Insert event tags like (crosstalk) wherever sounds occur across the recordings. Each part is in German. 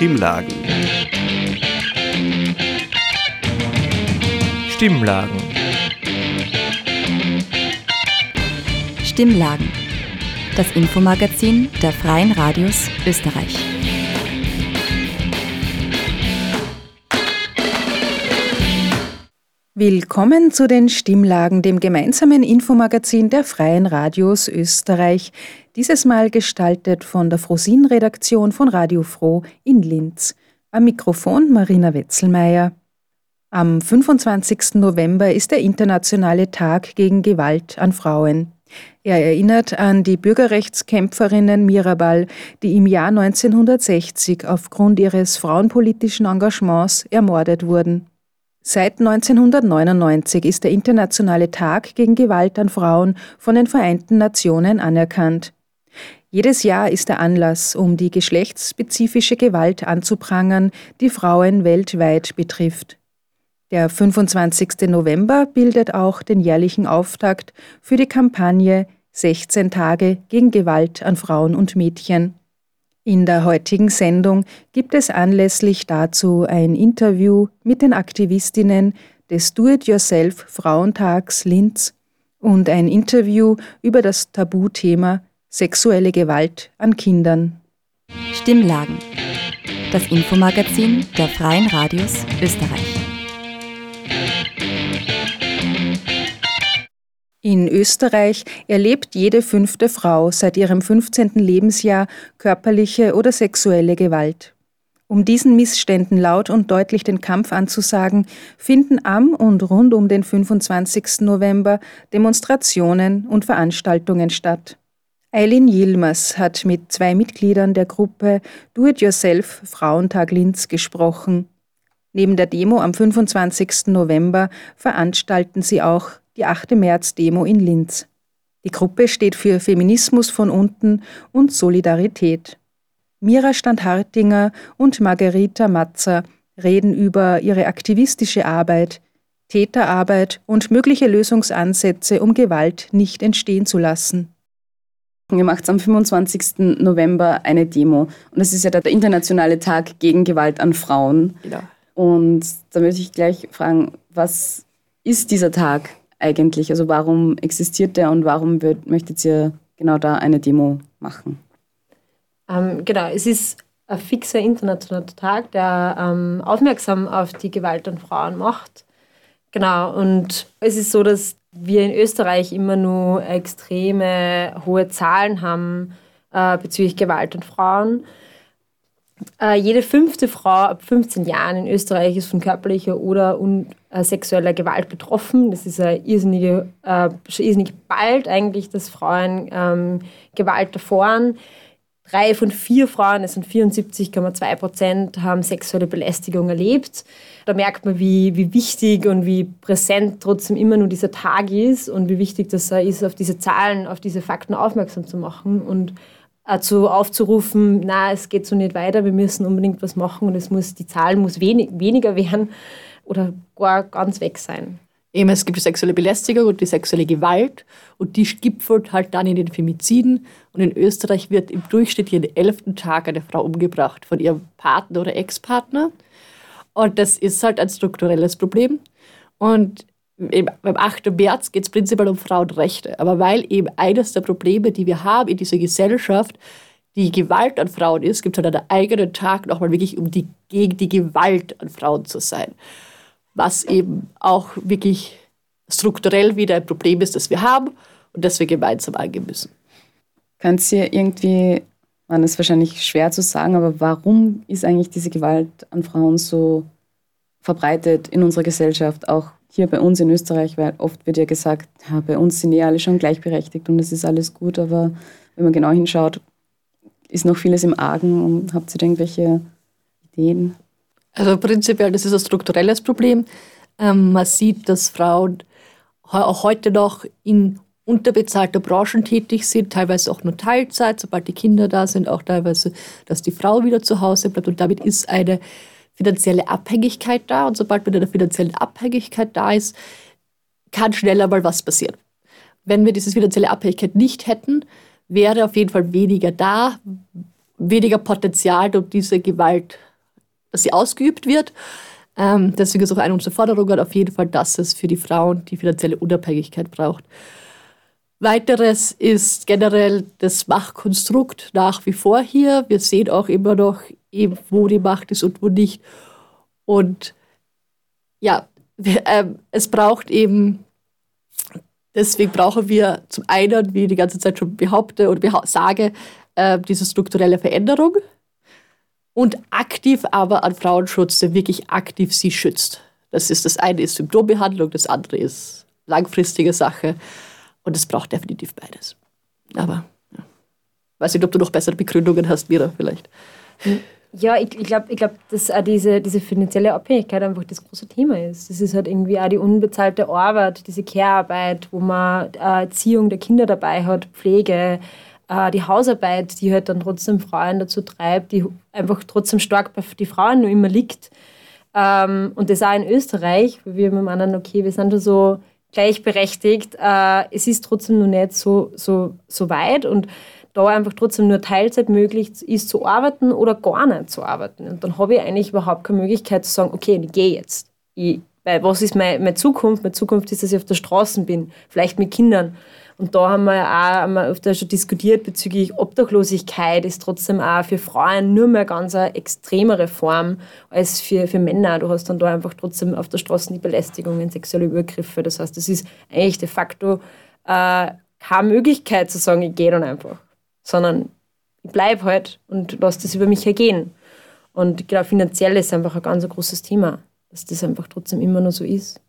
Stimmlagen. Stimmlagen. Stimmlagen. Das Infomagazin der Freien Radios Österreich. Willkommen zu den Stimmlagen, dem gemeinsamen Infomagazin der Freien Radios Österreich. Dieses Mal gestaltet von der Frosin-Redaktion von Radio Froh in Linz. Am Mikrofon Marina Wetzelmeier. Am 25. November ist der internationale Tag gegen Gewalt an Frauen. Er erinnert an die Bürgerrechtskämpferinnen Mirabal, die im Jahr 1960 aufgrund ihres frauenpolitischen Engagements ermordet wurden. Seit 1999 ist der Internationale Tag gegen Gewalt an Frauen von den Vereinten Nationen anerkannt. Jedes Jahr ist der Anlass, um die geschlechtsspezifische Gewalt anzuprangern, die Frauen weltweit betrifft. Der 25. November bildet auch den jährlichen Auftakt für die Kampagne 16 Tage gegen Gewalt an Frauen und Mädchen. In der heutigen Sendung gibt es anlässlich dazu ein Interview mit den Aktivistinnen des Do-it-yourself Frauentags Linz und ein Interview über das Tabuthema sexuelle Gewalt an Kindern. Stimmlagen. Das Infomagazin der Freien Radios Österreich. In Österreich erlebt jede fünfte Frau seit ihrem 15. Lebensjahr körperliche oder sexuelle Gewalt. Um diesen Missständen laut und deutlich den Kampf anzusagen, finden am und rund um den 25. November Demonstrationen und Veranstaltungen statt. Eileen Yilmaz hat mit zwei Mitgliedern der Gruppe Do It Yourself Frauentag Linz gesprochen. Neben der Demo am 25. November veranstalten sie auch die 8. März-Demo in Linz. Die Gruppe steht für Feminismus von unten und Solidarität. Mira Standhartinger und Margarita Matzer reden über ihre aktivistische Arbeit, Täterarbeit und mögliche Lösungsansätze, um Gewalt nicht entstehen zu lassen. Ihr macht am 25. November eine Demo und es ist ja der internationale Tag gegen Gewalt an Frauen. Genau. Und da möchte ich gleich fragen, was ist dieser Tag? eigentlich? Also warum existiert der und warum wird, möchtet ihr genau da eine Demo machen? Ähm, genau, es ist ein fixer internationaler Tag, der ähm, aufmerksam auf die Gewalt an Frauen macht. Genau, und es ist so, dass wir in Österreich immer nur extreme hohe Zahlen haben äh, bezüglich Gewalt an Frauen. Äh, jede fünfte Frau ab 15 Jahren in Österreich ist von körperlicher oder un, äh, sexueller Gewalt betroffen. Das ist ein irrsinnige, äh, irrsinnig bald eigentlich, dass Frauen ähm, Gewalt erfahren. Drei von vier Frauen, das sind 74,2 Prozent, haben sexuelle Belästigung erlebt. Da merkt man, wie, wie wichtig und wie präsent trotzdem immer nur dieser Tag ist und wie wichtig das ist, auf diese Zahlen, auf diese Fakten aufmerksam zu machen und dazu aufzurufen, na, es geht so nicht weiter, wir müssen unbedingt was machen und es muss, die Zahl muss wenig, weniger werden oder gar ganz weg sein. Eben, es gibt die sexuelle Belästigung und die sexuelle Gewalt und die gipfelt halt dann in den Femiziden. Und in Österreich wird im Durchschnitt jeden elften Tag eine Frau umgebracht von ihrem Partner oder Ex-Partner. Und das ist halt ein strukturelles Problem. Und beim 8. März geht es prinzipiell um Frauenrechte. Aber weil eben eines der Probleme, die wir haben in dieser Gesellschaft, die Gewalt an Frauen ist, gibt es halt einen eigenen Tag nochmal wirklich, um die, gegen die Gewalt an Frauen zu sein. Was eben auch wirklich strukturell wieder ein Problem ist, das wir haben und das wir gemeinsam angehen müssen. Könnt ihr irgendwie, man ist wahrscheinlich schwer zu sagen, aber warum ist eigentlich diese Gewalt an Frauen so verbreitet in unserer Gesellschaft, auch hier bei uns in Österreich, weil oft wird ja gesagt, ja, bei uns sind eh alle schon gleichberechtigt und es ist alles gut, aber wenn man genau hinschaut, ist noch vieles im Argen und habt ihr irgendwelche Ideen? Also prinzipiell, das ist ein strukturelles Problem. Ähm, man sieht, dass Frauen auch heute noch in unterbezahlter Branchen tätig sind, teilweise auch nur Teilzeit, sobald die Kinder da sind, auch teilweise, dass die Frau wieder zu Hause bleibt und damit ist eine finanzielle Abhängigkeit da. Und sobald mit einer finanziellen Abhängigkeit da ist, kann schneller mal was passieren. Wenn wir diese finanzielle Abhängigkeit nicht hätten, wäre auf jeden Fall weniger da, weniger Potenzial, um diese Gewalt dass sie ausgeübt wird. Ähm, deswegen ist auch eine unserer Forderungen auf jeden Fall, dass es für die Frauen die finanzielle Unabhängigkeit braucht. Weiteres ist generell das Machtkonstrukt nach wie vor hier. Wir sehen auch immer noch, eben, wo die Macht ist und wo nicht. Und ja, äh, es braucht eben, deswegen brauchen wir zum einen, wie ich die ganze Zeit schon behaupte oder beha sage, äh, diese strukturelle Veränderung und aktiv aber an Frauenschutz, der wirklich aktiv sie schützt. Das ist das eine ist Symptombehandlung, das andere ist langfristige Sache und es braucht definitiv beides. Aber ja. weiß nicht, ob du noch bessere Begründungen hast, Mira, vielleicht. Ja, ich, ich glaube, ich glaub, dass auch diese, diese finanzielle Abhängigkeit einfach das große Thema ist. Das ist halt irgendwie auch die unbezahlte Arbeit, diese Care-Arbeit, wo man äh, Erziehung der Kinder dabei hat, Pflege, äh, die Hausarbeit, die halt dann trotzdem Frauen dazu treibt, die einfach trotzdem stark bei den Frauen nur immer liegt. Ähm, und das auch in Österreich, wo wir meinen, okay, wir sind da so gleichberechtigt. Äh, es ist trotzdem noch nicht so, so, so weit und da einfach trotzdem nur Teilzeit möglich ist zu arbeiten oder gar nicht zu arbeiten. Und dann habe ich eigentlich überhaupt keine Möglichkeit zu sagen, okay, ich gehe jetzt. Ich, weil was ist meine, meine Zukunft? Meine Zukunft ist, dass ich auf der Straße bin, vielleicht mit Kindern. Und da haben wir auch öfter schon diskutiert bezüglich Obdachlosigkeit ist trotzdem auch für Frauen nur mehr ganz eine extremere Form als für, für Männer. Du hast dann da einfach trotzdem auf der Straße die Belästigungen, sexuelle Übergriffe. Das heißt, es ist eigentlich de facto äh, keine Möglichkeit zu sagen, ich gehe dann einfach, sondern ich bleibe halt und lasse das über mich ergehen. Und genau, finanziell ist einfach ein ganz großes Thema, dass das einfach trotzdem immer noch so ist.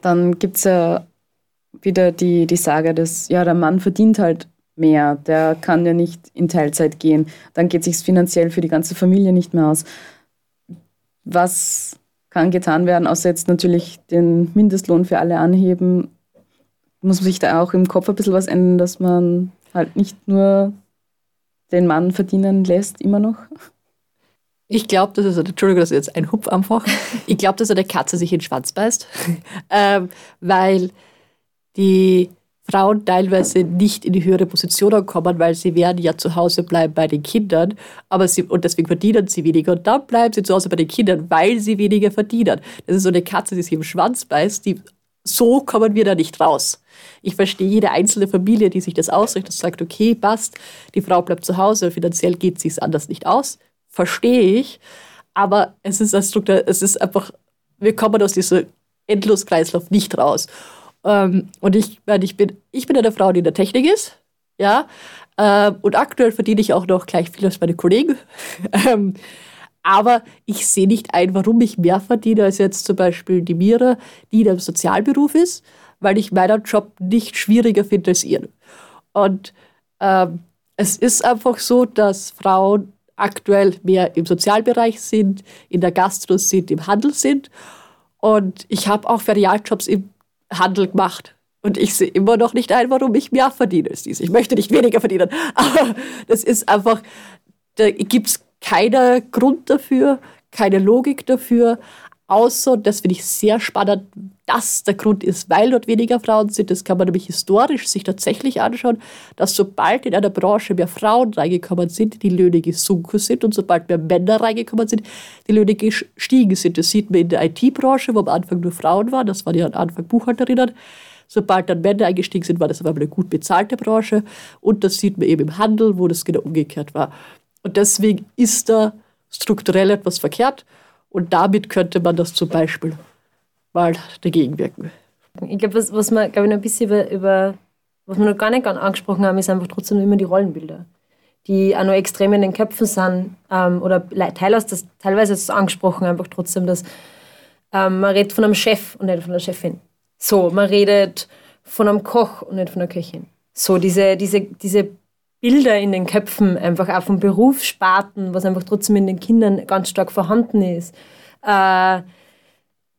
Dann gibt es ja wieder die, die Sage, dass ja, der Mann verdient halt mehr, der kann ja nicht in Teilzeit gehen, dann geht es sich finanziell für die ganze Familie nicht mehr aus. Was kann getan werden, außer jetzt natürlich den Mindestlohn für alle anheben? Muss man sich da auch im Kopf ein bisschen was ändern, dass man halt nicht nur den Mann verdienen lässt, immer noch? Ich glaube, dass es, Entschuldigung, das ist jetzt ein Hupf einfach. Ich glaube, dass eine Katze sich in den Schwanz beißt, (laughs) ähm, weil die Frauen teilweise nicht in die höhere Position kommen, weil sie werden ja zu Hause bleiben bei den Kindern, aber sie, und deswegen verdienen sie weniger. Und dann bleiben sie zu Hause bei den Kindern, weil sie weniger verdienen. Das ist so eine Katze, die sich im Schwanz beißt, die, so kommen wir da nicht raus. Ich verstehe jede einzelne Familie, die sich das ausrichtet und sagt, okay, passt, die Frau bleibt zu Hause, finanziell geht es anders nicht aus. Verstehe ich. Aber es ist, ein Struktur, es ist einfach, wir kommen aus diesem Endloskreislauf nicht raus. Ähm, und ich, ich, bin, ich bin eine Frau, die in der Technik ist. Ja. Ähm, und aktuell verdiene ich auch noch gleich viel als meine Kollegen. (laughs) ähm, aber ich sehe nicht ein, warum ich mehr verdiene als jetzt zum Beispiel die Mira, die in einem Sozialberuf ist, weil ich meinen Job nicht schwieriger finde als ihren. Und ähm, es ist einfach so, dass Frauen aktuell mehr im Sozialbereich sind, in der Gastro sind, im Handel sind. Und ich habe auch Ferialjobs im Handel gemacht. Und ich sehe immer noch nicht ein, warum ich mehr verdiene als dies. Ich möchte nicht weniger verdienen. (laughs) Aber das ist einfach, da gibt es keinen Grund dafür, keine Logik dafür. Außer, das finde ich sehr spannend, dass der Grund ist, weil dort weniger Frauen sind. Das kann man nämlich historisch sich tatsächlich anschauen, dass sobald in einer Branche mehr Frauen reingekommen sind, die Löhne gesunken sind und sobald mehr Männer reingekommen sind, die Löhne gestiegen sind. Das sieht man in der IT-Branche, wo am Anfang nur Frauen waren, das waren ja am Anfang Buchhalterinnen. Sobald dann Männer eingestiegen sind, war das aber eine gut bezahlte Branche. Und das sieht man eben im Handel, wo das genau umgekehrt war. Und deswegen ist da strukturell etwas verkehrt. Und damit könnte man das zum Beispiel mal dagegen wirken. Ich glaube, was, was wir, glaube ich, noch ein bisschen über, über, was wir noch gar nicht angesprochen haben, ist einfach trotzdem immer die Rollenbilder, die auch noch extrem in den Köpfen sind. Ähm, oder teilweise das, teilweise ist es angesprochen, einfach trotzdem, dass ähm, man redet von einem Chef und nicht von der Chefin. So, man redet von einem Koch und nicht von der Köchin. So, diese, diese, diese Bilder in den Köpfen, einfach auch von Berufssparten, was einfach trotzdem in den Kindern ganz stark vorhanden ist. Äh,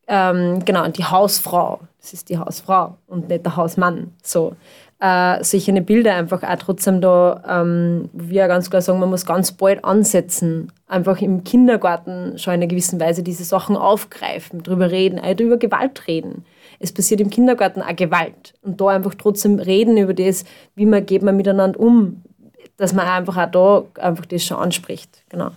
ähm, genau, die Hausfrau, das ist die Hausfrau und nicht der Hausmann. So. Äh, solche Bilder einfach auch trotzdem da, ähm, wir ganz klar sagen, man muss ganz bald ansetzen. Einfach im Kindergarten schon in einer gewissen Weise diese Sachen aufgreifen, drüber reden, auch über Gewalt reden. Es passiert im Kindergarten auch Gewalt. Und da einfach trotzdem reden über das, wie man geht man miteinander um, dass man einfach auch da einfach das schon anspricht. Genau.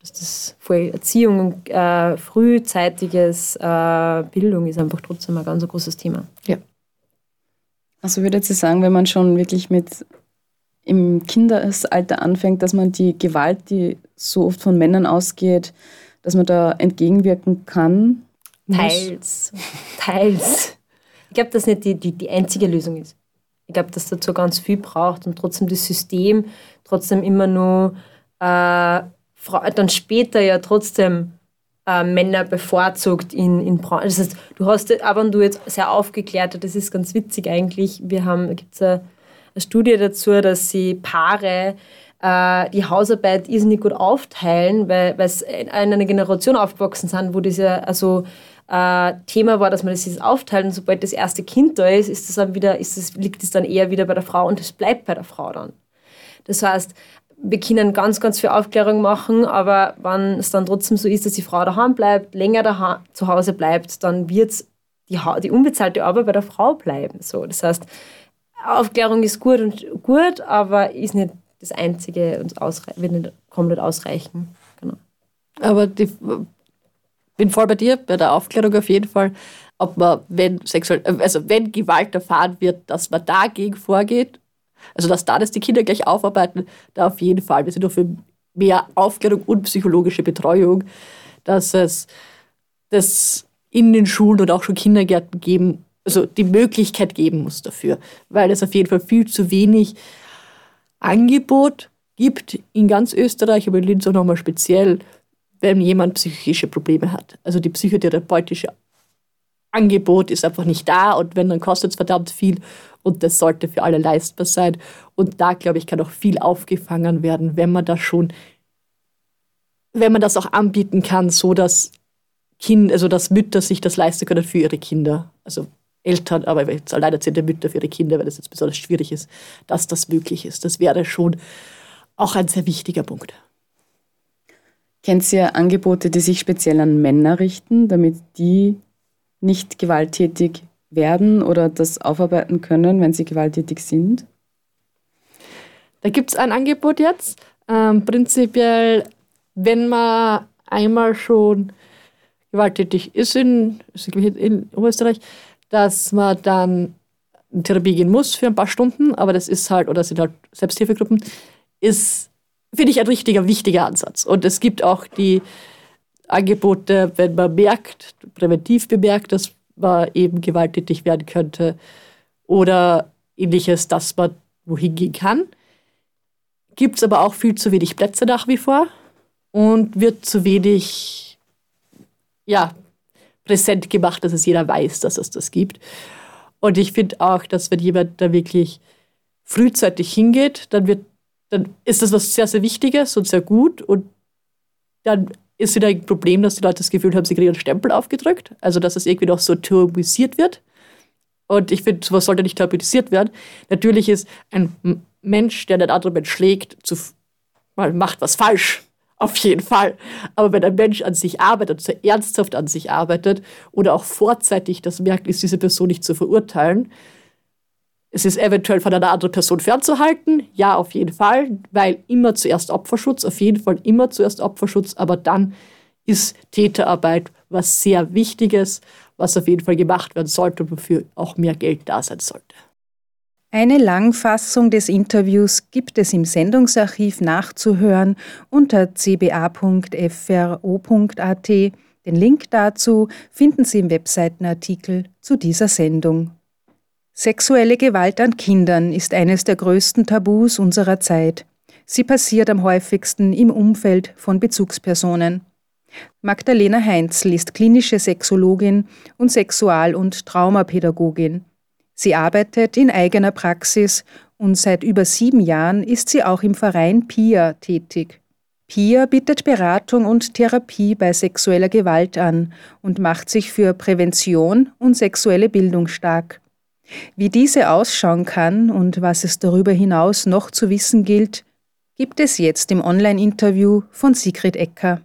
dass das voll Erziehung und äh, frühzeitiges äh, Bildung ist einfach trotzdem ein ganz großes Thema. Ja. Also würde ich sagen, wenn man schon wirklich mit im Kindesalter anfängt, dass man die Gewalt, die so oft von Männern ausgeht, dass man da entgegenwirken kann? Teils. Teils. Ich glaube, dass nicht die, die, die einzige Lösung ist. Ich glaube, dass dazu ganz viel braucht und trotzdem das System trotzdem immer nur äh, dann später ja trotzdem äh, Männer bevorzugt in, in Branchen. Das heißt, du hast, aber du jetzt sehr aufgeklärt, das ist ganz witzig eigentlich. Wir haben, gibt es eine, eine Studie dazu, dass sie Paare äh, die Hausarbeit irrsinnig gut aufteilen, weil es in einer Generation aufgewachsen sind, wo ja also äh, Thema war, dass man das jetzt aufteilt und sobald das erste Kind da ist, ist das dann wieder, ist das, liegt es dann eher wieder bei der Frau und es bleibt bei der Frau dann. Das heißt, wir können ganz, ganz viel Aufklärung machen, aber wenn es dann trotzdem so ist, dass die Frau daheim bleibt, länger daheim, zu Hause bleibt, dann wird die, die unbezahlte Arbeit bei der Frau bleiben. So, das heißt, Aufklärung ist gut und gut, aber ist nicht das Einzige und wird nicht komplett ausreichen. Genau. Aber die, bin voll bei dir, bei der Aufklärung auf jeden Fall, ob man, wenn sexuell, also wenn Gewalt erfahren wird, dass man dagegen vorgeht also, dass da das die Kinder gleich aufarbeiten, da auf jeden Fall. Wir sind auch für mehr Aufklärung und psychologische Betreuung, dass es das in den Schulen und auch schon Kindergärten geben, also die Möglichkeit geben muss dafür, weil es auf jeden Fall viel zu wenig Angebot gibt in ganz Österreich, aber in Linz auch nochmal speziell, wenn jemand psychische Probleme hat. Also die psychotherapeutische Angebot ist einfach nicht da und wenn, dann kostet es verdammt viel und das sollte für alle leistbar sein. Und da, glaube ich, kann auch viel aufgefangen werden, wenn man das schon, wenn man das auch anbieten kann, so dass Kinder, also dass Mütter sich das leisten können für ihre Kinder. Also Eltern, aber jetzt alleinerziehende Mütter für ihre Kinder, weil das jetzt besonders schwierig ist, dass das möglich ist. Das wäre schon auch ein sehr wichtiger Punkt. Kennt ihr Angebote, die sich speziell an Männer richten, damit die nicht gewalttätig werden oder das aufarbeiten können, wenn sie gewalttätig sind? Da gibt es ein Angebot jetzt. Ähm, prinzipiell, wenn man einmal schon gewalttätig ist in, in Österreich, dass man dann in Therapie gehen muss für ein paar Stunden, aber das ist halt, oder sind halt Selbsthilfegruppen, ist, finde ich, ein richtiger, wichtiger Ansatz. Und es gibt auch die Angebote, wenn man merkt, präventiv bemerkt, dass man eben gewalttätig werden könnte oder ähnliches, dass man wohin gehen kann. Gibt es aber auch viel zu wenig Plätze nach wie vor und wird zu wenig ja, präsent gemacht, dass es jeder weiß, dass es das gibt. Und ich finde auch, dass wenn jemand da wirklich frühzeitig hingeht, dann, wird, dann ist das was sehr, sehr Wichtiges und sehr gut und dann ist wieder ein Problem, dass die Leute das Gefühl haben, sie kriegen einen Stempel aufgedrückt. Also, dass es irgendwie noch so tabuisiert wird. Und ich finde, sowas sollte nicht tabuisiert werden. Natürlich ist ein Mensch, der einen anderen Mensch schlägt, zu, mal macht was falsch. Auf jeden Fall. Aber wenn ein Mensch an sich arbeitet, sehr ernsthaft an sich arbeitet oder auch vorzeitig das merkt, ist diese Person nicht zu verurteilen, es ist eventuell von einer anderen Person fernzuhalten. Ja, auf jeden Fall, weil immer zuerst Opferschutz, auf jeden Fall immer zuerst Opferschutz, aber dann ist Täterarbeit was sehr Wichtiges, was auf jeden Fall gemacht werden sollte und wofür auch mehr Geld da sein sollte. Eine Langfassung des Interviews gibt es im Sendungsarchiv nachzuhören unter cba.fro.at. Den Link dazu finden Sie im Webseitenartikel zu dieser Sendung. Sexuelle Gewalt an Kindern ist eines der größten Tabus unserer Zeit. Sie passiert am häufigsten im Umfeld von Bezugspersonen. Magdalena Heinzl ist klinische Sexologin und Sexual- und Traumapädagogin. Sie arbeitet in eigener Praxis und seit über sieben Jahren ist sie auch im Verein PIA tätig. PIA bietet Beratung und Therapie bei sexueller Gewalt an und macht sich für Prävention und sexuelle Bildung stark. Wie diese ausschauen kann und was es darüber hinaus noch zu wissen gilt, gibt es jetzt im Online-Interview von Sigrid Ecker.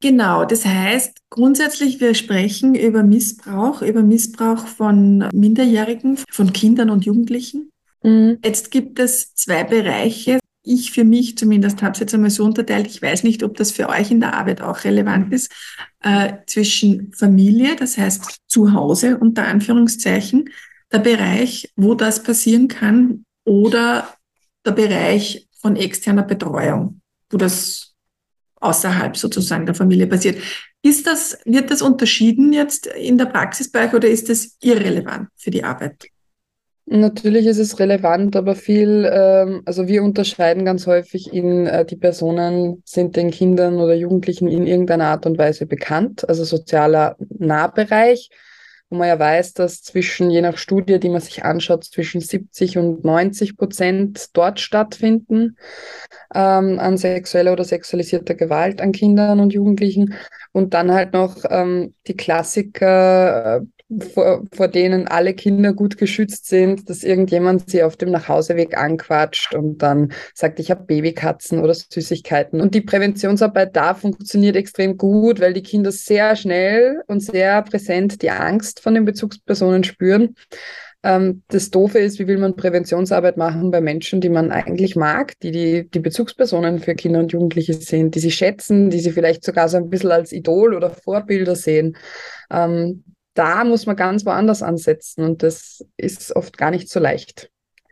Genau, das heißt grundsätzlich, wir sprechen über Missbrauch, über Missbrauch von Minderjährigen, von Kindern und Jugendlichen. Mhm. Jetzt gibt es zwei Bereiche. ich für mich zumindest habe es jetzt einmal so unterteilt, ich weiß nicht, ob das für euch in der Arbeit auch relevant ist, äh, zwischen Familie, das heißt zu Hause unter Anführungszeichen, der Bereich, wo das passieren kann, oder der Bereich von externer Betreuung, wo das außerhalb sozusagen der Familie passiert. Ist das, wird das unterschieden jetzt in der Praxis bei euch oder ist das irrelevant für die Arbeit? Natürlich ist es relevant, aber viel, ähm, also wir unterscheiden ganz häufig in, äh, die Personen sind den Kindern oder Jugendlichen in irgendeiner Art und Weise bekannt, also sozialer Nahbereich, wo man ja weiß, dass zwischen, je nach Studie, die man sich anschaut, zwischen 70 und 90 Prozent dort stattfinden ähm, an sexueller oder sexualisierter Gewalt an Kindern und Jugendlichen. Und dann halt noch ähm, die Klassiker, äh, vor, vor denen alle Kinder gut geschützt sind, dass irgendjemand sie auf dem Nachhauseweg anquatscht und dann sagt, ich habe Babykatzen oder Süßigkeiten. Und die Präventionsarbeit da funktioniert extrem gut, weil die Kinder sehr schnell und sehr präsent die Angst von den Bezugspersonen spüren. Ähm, das Doofe ist, wie will man Präventionsarbeit machen bei Menschen, die man eigentlich mag, die, die die Bezugspersonen für Kinder und Jugendliche sind, die sie schätzen, die sie vielleicht sogar so ein bisschen als Idol oder Vorbilder sehen. Ähm, da muss man ganz woanders ansetzen und das ist oft gar nicht so leicht.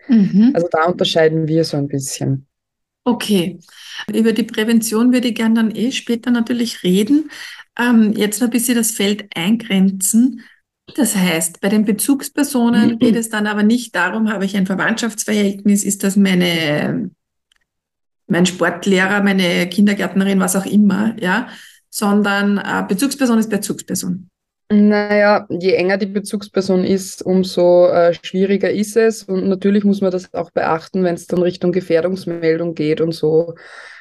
Mhm. Also da unterscheiden wir so ein bisschen. Okay, über die Prävention würde ich gerne dann eh später natürlich reden. Ähm, jetzt noch ein bisschen das Feld eingrenzen. Das heißt, bei den Bezugspersonen mhm. (clears throat) geht es dann aber nicht darum, habe ich ein Verwandtschaftsverhältnis, ist das meine, mein Sportlehrer, meine Kindergärtnerin, was auch immer, ja, sondern äh, Bezugsperson ist Bezugsperson. Naja, je enger die Bezugsperson ist, umso äh, schwieriger ist es. Und natürlich muss man das auch beachten, wenn es dann Richtung Gefährdungsmeldung geht und so.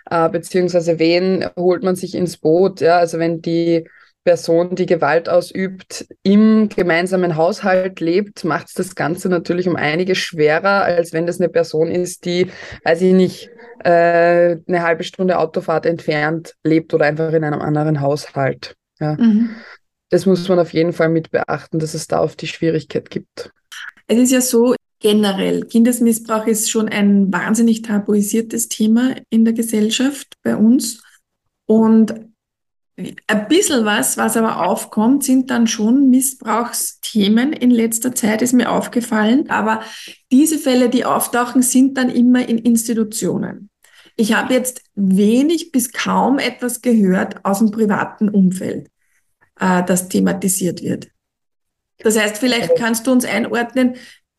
Äh, beziehungsweise wen holt man sich ins Boot? Ja? Also wenn die Person, die Gewalt ausübt, im gemeinsamen Haushalt lebt, macht es das Ganze natürlich um einiges schwerer, als wenn das eine Person ist, die, weiß ich nicht, äh, eine halbe Stunde Autofahrt entfernt lebt oder einfach in einem anderen Haushalt. Ja. Mhm das muss man auf jeden Fall mit beachten, dass es da auf die Schwierigkeit gibt. Es ist ja so, generell, Kindesmissbrauch ist schon ein wahnsinnig tabuisiertes Thema in der Gesellschaft bei uns. Und ein bisschen was, was aber aufkommt, sind dann schon Missbrauchsthemen in letzter Zeit, ist mir aufgefallen. Aber diese Fälle, die auftauchen, sind dann immer in Institutionen. Ich habe jetzt wenig bis kaum etwas gehört aus dem privaten Umfeld äh, das thematisiert wird. Das heißt, vielleicht kannst du uns einordnen,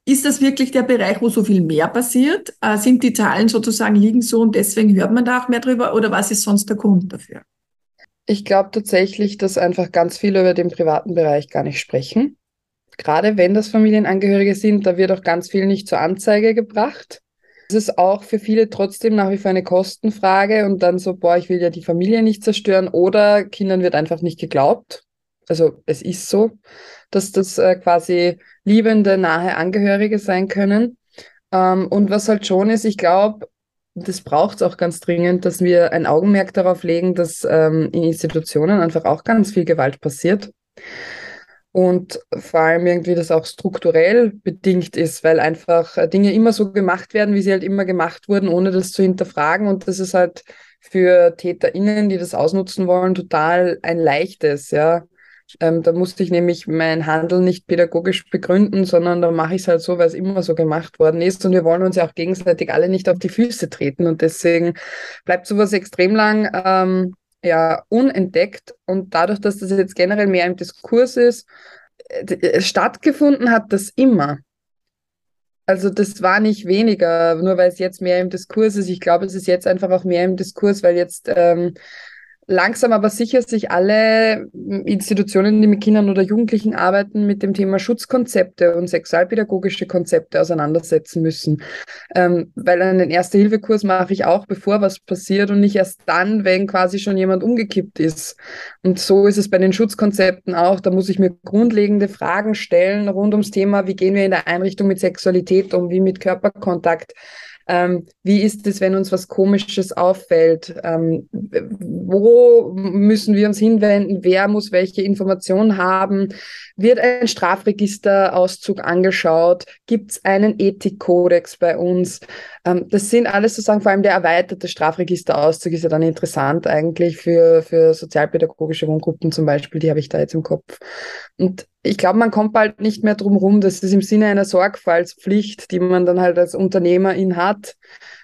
ist das wirklich der Bereich, wo so viel mehr passiert? Äh, sind die Zahlen sozusagen liegen so und deswegen hört man da auch mehr drüber oder was ist sonst der Grund dafür? Ich glaube tatsächlich, dass einfach ganz viele über den privaten Bereich gar nicht sprechen. Gerade wenn das Familienangehörige sind, da wird auch ganz viel nicht zur Anzeige gebracht. Es ist auch für viele trotzdem nach wie vor eine Kostenfrage und dann so, boah, ich will ja die Familie nicht zerstören oder Kindern wird einfach nicht geglaubt also es ist so, dass das äh, quasi liebende, nahe Angehörige sein können. Ähm, und was halt schon ist, ich glaube, das braucht es auch ganz dringend, dass wir ein Augenmerk darauf legen, dass ähm, in Institutionen einfach auch ganz viel Gewalt passiert. Und vor allem irgendwie das auch strukturell bedingt ist, weil einfach äh, Dinge immer so gemacht werden, wie sie halt immer gemacht wurden, ohne das zu hinterfragen. Und das ist halt für TäterInnen, die das ausnutzen wollen, total ein leichtes, ja. Ähm, da musste ich nämlich mein Handeln nicht pädagogisch begründen, sondern da mache ich es halt so, weil es immer so gemacht worden ist. Und wir wollen uns ja auch gegenseitig alle nicht auf die Füße treten. Und deswegen bleibt sowas extrem lang ähm, ja, unentdeckt. Und dadurch, dass das jetzt generell mehr im Diskurs ist, äh, stattgefunden hat das immer. Also das war nicht weniger, nur weil es jetzt mehr im Diskurs ist. Ich glaube, es ist jetzt einfach auch mehr im Diskurs, weil jetzt ähm, langsam aber sicher sich alle Institutionen, die mit Kindern oder Jugendlichen arbeiten, mit dem Thema Schutzkonzepte und sexualpädagogische Konzepte auseinandersetzen müssen. Ähm, weil einen Erste-Hilfe-Kurs mache ich auch, bevor was passiert und nicht erst dann, wenn quasi schon jemand umgekippt ist. Und so ist es bei den Schutzkonzepten auch. Da muss ich mir grundlegende Fragen stellen rund ums Thema, wie gehen wir in der Einrichtung mit Sexualität um, wie mit Körperkontakt Ähm, wie ist es, wenn uns was Komisches auffällt? Ähm, wo müssen wir uns hinwenden? Wer muss welche Informationen haben? Wird ein Strafregisterauszug angeschaut? Gibt es einen Ethikkodex bei uns? Ähm, das sind alles sozusagen, vor allem der erweiterte Strafregisterauszug ist ja dann interessant eigentlich für, für sozialpädagogische Wohngruppen zum Beispiel, die habe ich da jetzt im Kopf. Und ich glaube, man kommt bald nicht mehr drum rum. Das ist im Sinne einer Sorgfaltspflicht, die man dann halt als Unternehmerin hat.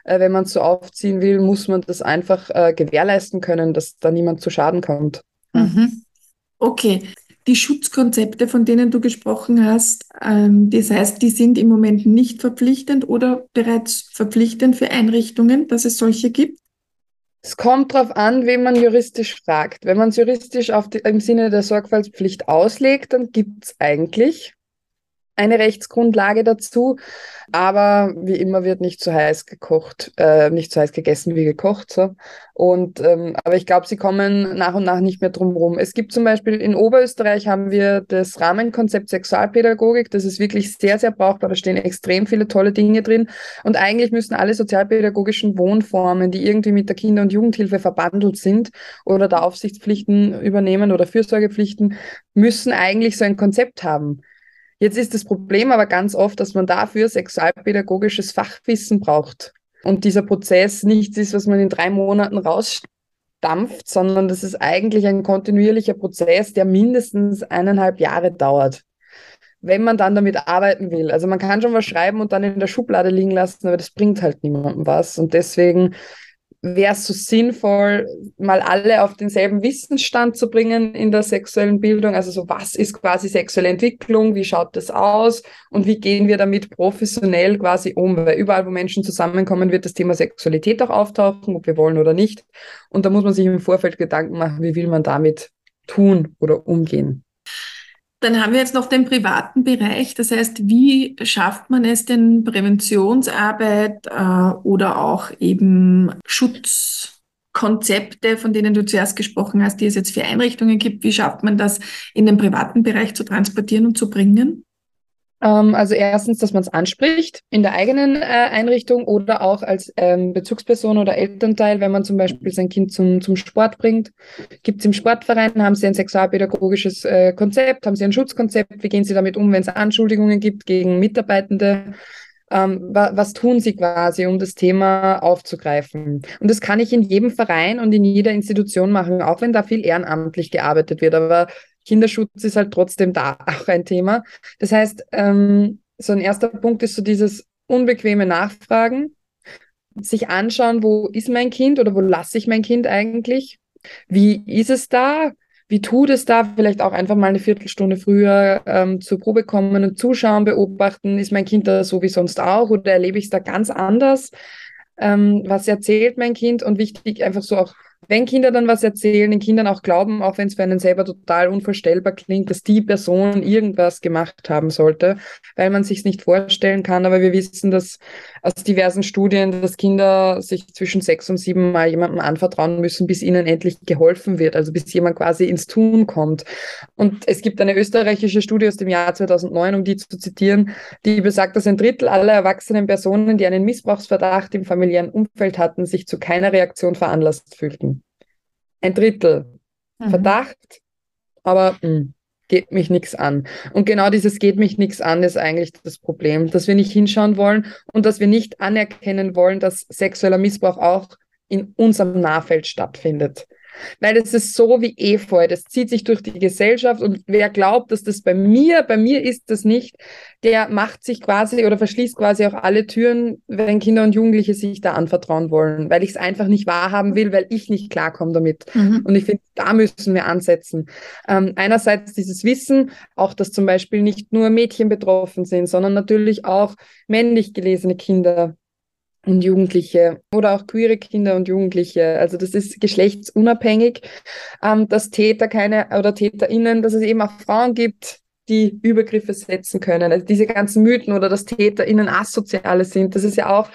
Äh, wenn man es so aufziehen will, muss man das einfach äh, gewährleisten können, dass da niemand zu Schaden kommt. Mhm. Okay. Die Schutzkonzepte, von denen du gesprochen hast, ähm, das heißt, die sind im Moment nicht verpflichtend oder bereits verpflichtend für Einrichtungen, dass es solche gibt? Es kommt darauf an, wen man juristisch fragt. Wenn man es juristisch die, im Sinne der Sorgfaltspflicht auslegt, dann gibt es eigentlich eine Rechtsgrundlage dazu. Aber wie immer wird nicht so heiß gekocht, äh, nicht so heiß gegessen wie gekocht. So. Und ähm, aber ich glaube, sie kommen nach und nach nicht mehr drum rum. Es gibt zum Beispiel in Oberösterreich haben wir das Rahmenkonzept Sexualpädagogik. Das ist wirklich sehr, sehr brauchbar. Da stehen extrem viele tolle Dinge drin. Und eigentlich müssen alle sozialpädagogischen Wohnformen, die irgendwie mit der Kinder- und Jugendhilfe verbandelt sind oder da Aufsichtspflichten übernehmen oder Fürsorgepflichten, müssen eigentlich so ein Konzept haben. Jetzt ist das Problem aber ganz oft, dass man dafür sexualpädagogisches Fachwissen braucht. Und dieser Prozess nichts ist, was man in drei Monaten rausstampft, sondern das ist eigentlich ein kontinuierlicher Prozess, der mindestens eineinhalb Jahre dauert. Wenn man dann damit arbeiten will. Also man kann schon was schreiben und dann in der Schublade liegen lassen, aber das bringt halt niemandem was. Und deswegen wäre es so sinnvoll, mal alle auf denselben Wissensstand zu bringen in der sexuellen Bildung. Also so, was ist quasi sexuelle Entwicklung? Wie schaut das aus? Und wie gehen wir damit professionell quasi um? Weil überall, wo Menschen zusammenkommen, wird das Thema Sexualität auch auftauchen, ob wir wollen oder nicht. Und da muss man sich im Vorfeld Gedanken machen, wie will man damit tun oder umgehen. Dann haben wir jetzt noch den privaten Bereich. Das heißt, wie schafft man es denn, Präventionsarbeit äh, oder auch eben Schutzkonzepte, von denen du zuerst gesprochen hast, die es jetzt für Einrichtungen gibt, wie schafft man das in den privaten Bereich zu transportieren und zu bringen? Ähm, also erstens, dass man es anspricht in der eigenen äh, Einrichtung oder auch als ähm, Bezugsperson oder Elternteil, wenn man zum Beispiel sein Kind zum, zum Sport bringt. Gibt es im Sportverein, haben sie ein sexualpädagogisches äh, Konzept, haben sie ein Schutzkonzept, wie gehen sie damit um, wenn es Anschuldigungen gibt gegen Mitarbeitende? Ähm, wa was tun sie quasi, um das Thema aufzugreifen? Und das kann ich in jedem Verein und in jeder Institution machen, auch wenn da viel ehrenamtlich gearbeitet wird. Aber Kinderschutz ist halt trotzdem da (laughs) auch ein Thema. Das heißt, ähm, so ein erster Punkt ist so dieses unbequeme Nachfragen, sich anschauen, wo ist mein Kind oder wo lasse ich mein Kind eigentlich? Wie ist es da? Wie tut es da? Vielleicht auch einfach mal eine Viertelstunde früher ähm, zur Probe kommen und zuschauen, beobachten. Ist mein Kind da so wie sonst auch oder erlebe ich es da ganz anders? Ähm, was erzählt mein Kind? Und wichtig, einfach so auch wenn Kinder dann was erzählen, den Kindern auch glauben, auch wenn es für einen selber total unvorstellbar klingt, dass die Person irgendwas gemacht haben sollte, weil man sich nicht vorstellen kann. Aber wir wissen, dass aus diversen Studien, dass Kinder sich zwischen sechs und sieben Mal jemandem anvertrauen müssen, bis ihnen endlich geholfen wird, also bis jemand quasi ins Tun kommt. Und es gibt eine österreichische Studie aus dem Jahr 2009, um die zu zitieren, die besagt, dass ein Drittel aller erwachsenen Personen, die einen Missbrauchsverdacht im familiären Umfeld hatten, sich zu keiner Reaktion veranlasst fühlten. Ein Drittel. Mhm. Verdacht, aber mh, hm, geht mich nichts an. Und genau dieses geht mich nichts an ist eigentlich das Problem, dass wir nicht hinschauen wollen und dass wir nicht anerkennen wollen, dass sexueller Missbrauch auch in unserem Nahfeld stattfindet. Weil es ist so wie Efeu, das zieht sich durch die Gesellschaft und wer glaubt, dass das bei mir, bei mir ist das nicht, der macht sich quasi oder verschließt quasi auch alle Türen, wenn Kinder und Jugendliche sich da anvertrauen wollen, weil ich es einfach nicht wahrhaben will, weil ich nicht klarkomme damit. Mhm. Und ich finde, da müssen wir ansetzen. Ähm, einerseits dieses Wissen, auch dass zum Beispiel nicht nur Mädchen betroffen sind, sondern natürlich auch männlich gelesene Kinder und Jugendliche oder auch queere Kinder und Jugendliche. Also das ist geschlechtsunabhängig, ähm, dass Täter keine oder TäterInnen, dass es eben auch Frauen gibt, die Übergriffe setzen können. Also diese ganzen Mythen oder dass TäterInnen Asoziale sind, das ist ja auch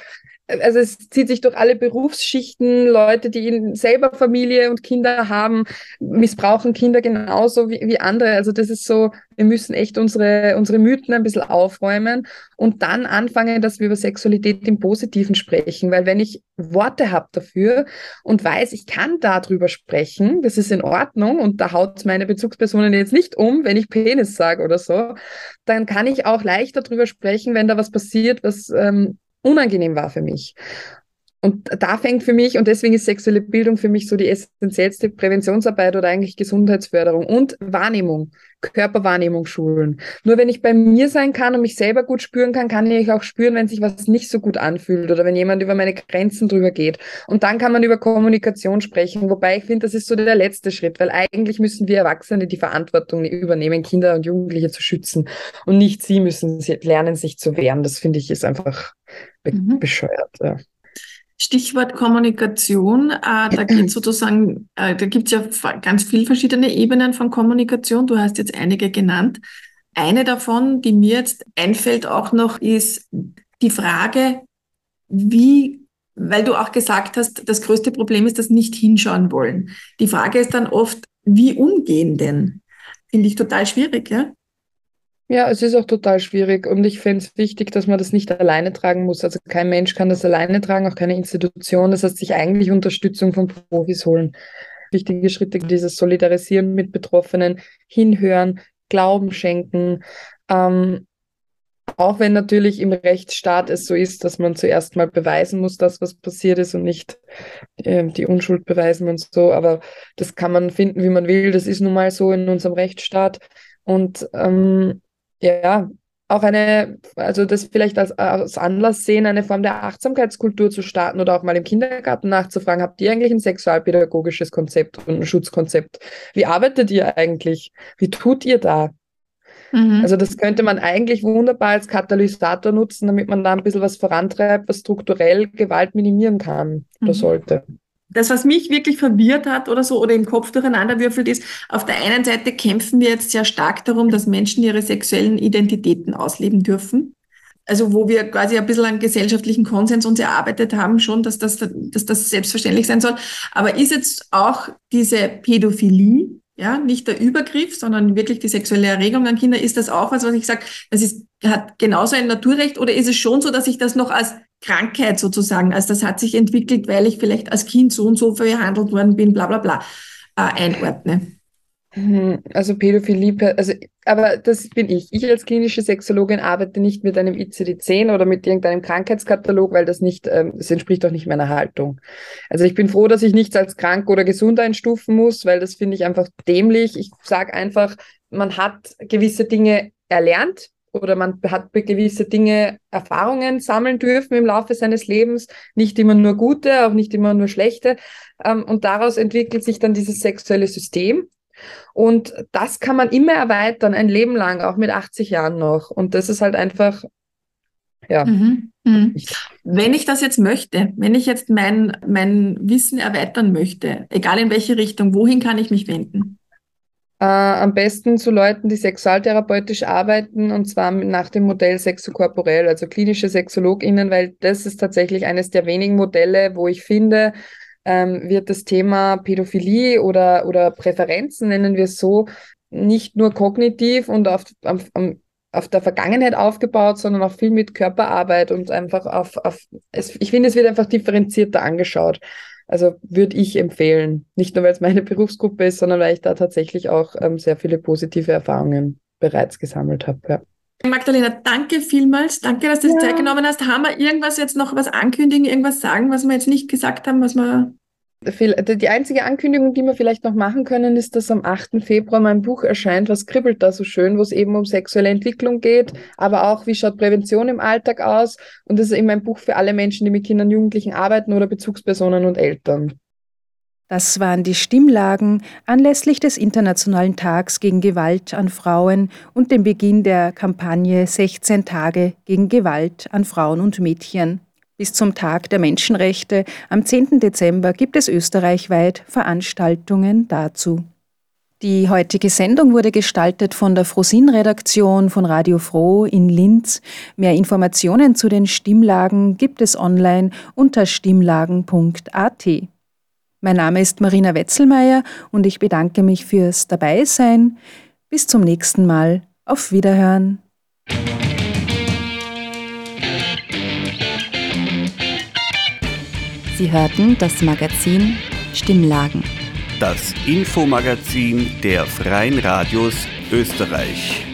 also es zieht sich durch alle Berufsschichten, Leute, die selber Familie und Kinder haben, missbrauchen Kinder genauso wie, wie andere. Also das ist so, wir müssen echt unsere, unsere Mythen ein bisschen aufräumen und dann anfangen, dass wir über Sexualität im Positiven sprechen. Weil wenn ich Worte habe dafür und weiß, ich kann darüber sprechen, das ist in Ordnung und da haut meine Bezugspersonen jetzt nicht um, wenn ich Penis sage oder so, dann kann ich auch leichter darüber sprechen, wenn da was passiert, was ähm, unangenehm war für mich. Und da fängt für mich, und deswegen ist sexuelle Bildung für mich so die essentiellste Präventionsarbeit oder eigentlich Gesundheitsförderung und Wahrnehmung, Körperwahrnehmung schulen. Nur wenn ich bei mir sein kann und mich selber gut spüren kann, kann ich auch spüren, wenn sich was nicht so gut anfühlt oder wenn jemand über meine Grenzen drüber geht. Und dann kann man über Kommunikation sprechen, wobei ich finde, das ist so der letzte Schritt, weil eigentlich müssen wir Erwachsene die Verantwortung übernehmen, Kinder und Jugendliche zu schützen und nicht sie müssen lernen, sich zu wehren. Das finde ich ist einfach be mhm. bescheuert. Ja. Stichwort Kommunikation, äh, da geht sozusagen, äh, da gibt es ja ganz viele verschiedene Ebenen von Kommunikation. Du hast jetzt einige genannt. Eine davon, die mir jetzt einfällt auch noch, ist die Frage, wie, weil du auch gesagt hast, das größte Problem ist das nicht hinschauen wollen. Die Frage ist dann oft, wie umgehen denn? Finde ich total schwierig, ja? Ja, es ist auch total schwierig und ich finde es wichtig, dass man das nicht alleine tragen muss. Also kein Mensch kann das alleine tragen, auch keine Institution. Das heißt, sich eigentlich Unterstützung von Profis holen. Wichtige Schritte, dieses Solidarisieren mit Betroffenen, hinhören, Glauben schenken. Ähm, auch wenn natürlich im Rechtsstaat es so ist, dass man zuerst mal beweisen muss, dass was passiert ist und nicht äh, die Unschuld beweisen und so. Aber das kann man finden, wie man will. Das ist nun mal so in unserem Rechtsstaat. Und ähm, ja, auch eine, also das vielleicht als, als Anlass sehen, eine Form der Achtsamkeitskultur zu starten oder auch mal im Kindergarten nachzufragen, habt ihr eigentlich ein sexualpädagogisches Konzept und ein Schutzkonzept? Wie arbeitet ihr eigentlich? Wie tut ihr da? Mhm. Also das könnte man eigentlich wunderbar als Katalysator nutzen, damit man da ein bisschen was vorantreibt, was strukturell Gewalt minimieren kann oder mhm. sollte das, was mich wirklich verwirrt hat oder so oder im Kopf durcheinanderwürfelt ist, auf der einen Seite kämpfen wir jetzt sehr stark darum, dass Menschen ihre sexuellen Identitäten ausleben dürfen. Also wo wir quasi ein bisschen einen gesellschaftlichen Konsens uns erarbeitet haben, schon, dass das, dass das selbstverständlich sein soll. Aber ist jetzt auch diese Pädophilie, ja, nicht der Übergriff, sondern wirklich die sexuelle Erregung an Kinder, ist das auch was, was ich sage, das ist, hat genauso ein Naturrecht oder ist es schon so, dass ich das noch als Krankheit sozusagen, also das hat sich entwickelt, weil ich vielleicht als Kind so und so behandelt worden bin, bla bla bla, äh, einordne. Mhm, also Pädophilie, also, aber das bin ich. Ich als klinische Sexologin arbeite nicht mit einem ICD-10 oder mit irgendeinem Krankheitskatalog, weil das nicht, ähm, das entspricht auch nicht meiner Haltung. Also ich bin froh, dass ich nichts als krank oder gesund einstufen muss, weil das finde ich einfach dämlich. Ich sage einfach, man hat gewisse Dinge erlernt, oder man hat gewisse Dinge, Erfahrungen sammeln dürfen im Laufe seines Lebens, nicht immer nur gute, auch nicht immer nur schlechte. Ähm, und daraus entwickelt sich dann dieses sexuelle System. Und das kann man immer erweitern, ein Leben lang, auch mit 80 Jahren noch. Und das ist halt einfach, ja. Mhm. Mhm. Wenn ich das jetzt möchte, wenn ich jetzt mein, mein Wissen erweitern möchte, egal in welche Richtung, wohin kann ich mich wenden? Äh, am besten zu Leuten, die sexualtherapeutisch arbeiten und zwar nach dem Modell sexokorporell, also klinische SexologInnen, weil das ist tatsächlich eines der wenigen Modelle, wo ich finde, ähm, wird das Thema Pädophilie oder, oder Präferenzen, nennen wir es so, nicht nur kognitiv und auf, auf, auf der Vergangenheit aufgebaut, sondern auch viel mit Körperarbeit und einfach auf, auf es, ich finde, es wird einfach differenzierter angeschaut. Also würde ich empfehlen. Nicht nur, weil es meine (laughs) Berufsgruppe ist, sondern weil ich da tatsächlich auch ähm, sehr viele positive Erfahrungen bereits gesammelt habe. Ja. Magdalena, danke vielmals. Danke, dass du ja. die Zeit genommen hast. Haben wir irgendwas jetzt noch was ankündigen, irgendwas sagen, was wir jetzt nicht gesagt haben, was wir die einzige Ankündigung, die wir vielleicht noch machen können, ist, dass am 8. Februar mein Buch erscheint, Was kribbelt da so schön, wo es eben um sexuelle Entwicklung geht, aber auch, wie schaut Prävention im Alltag aus. Und das ist eben ein Buch für alle Menschen, die mit Kindern und Jugendlichen arbeiten oder Bezugspersonen und Eltern. Das waren die Stimmlagen anlässlich des Internationalen Tags gegen Gewalt an Frauen und dem Beginn der Kampagne 16 Tage gegen Gewalt an Frauen und Mädchen. Bis zum Tag der Menschenrechte am 10. Dezember gibt es österreichweit Veranstaltungen dazu. Die heutige Sendung wurde gestaltet von der Frosin-Redaktion von Radio Froh in Linz. Mehr Informationen zu den Stimmlagen gibt es online unter stimmlagen.at. Mein Name ist Marina Wetzelmeier und ich bedanke mich fürs Dabeisein. Bis zum nächsten Mal. Auf Wiederhören. Sie hörten das Magazin Stimmlagen das Infomagazin der Freien Radios Österreich.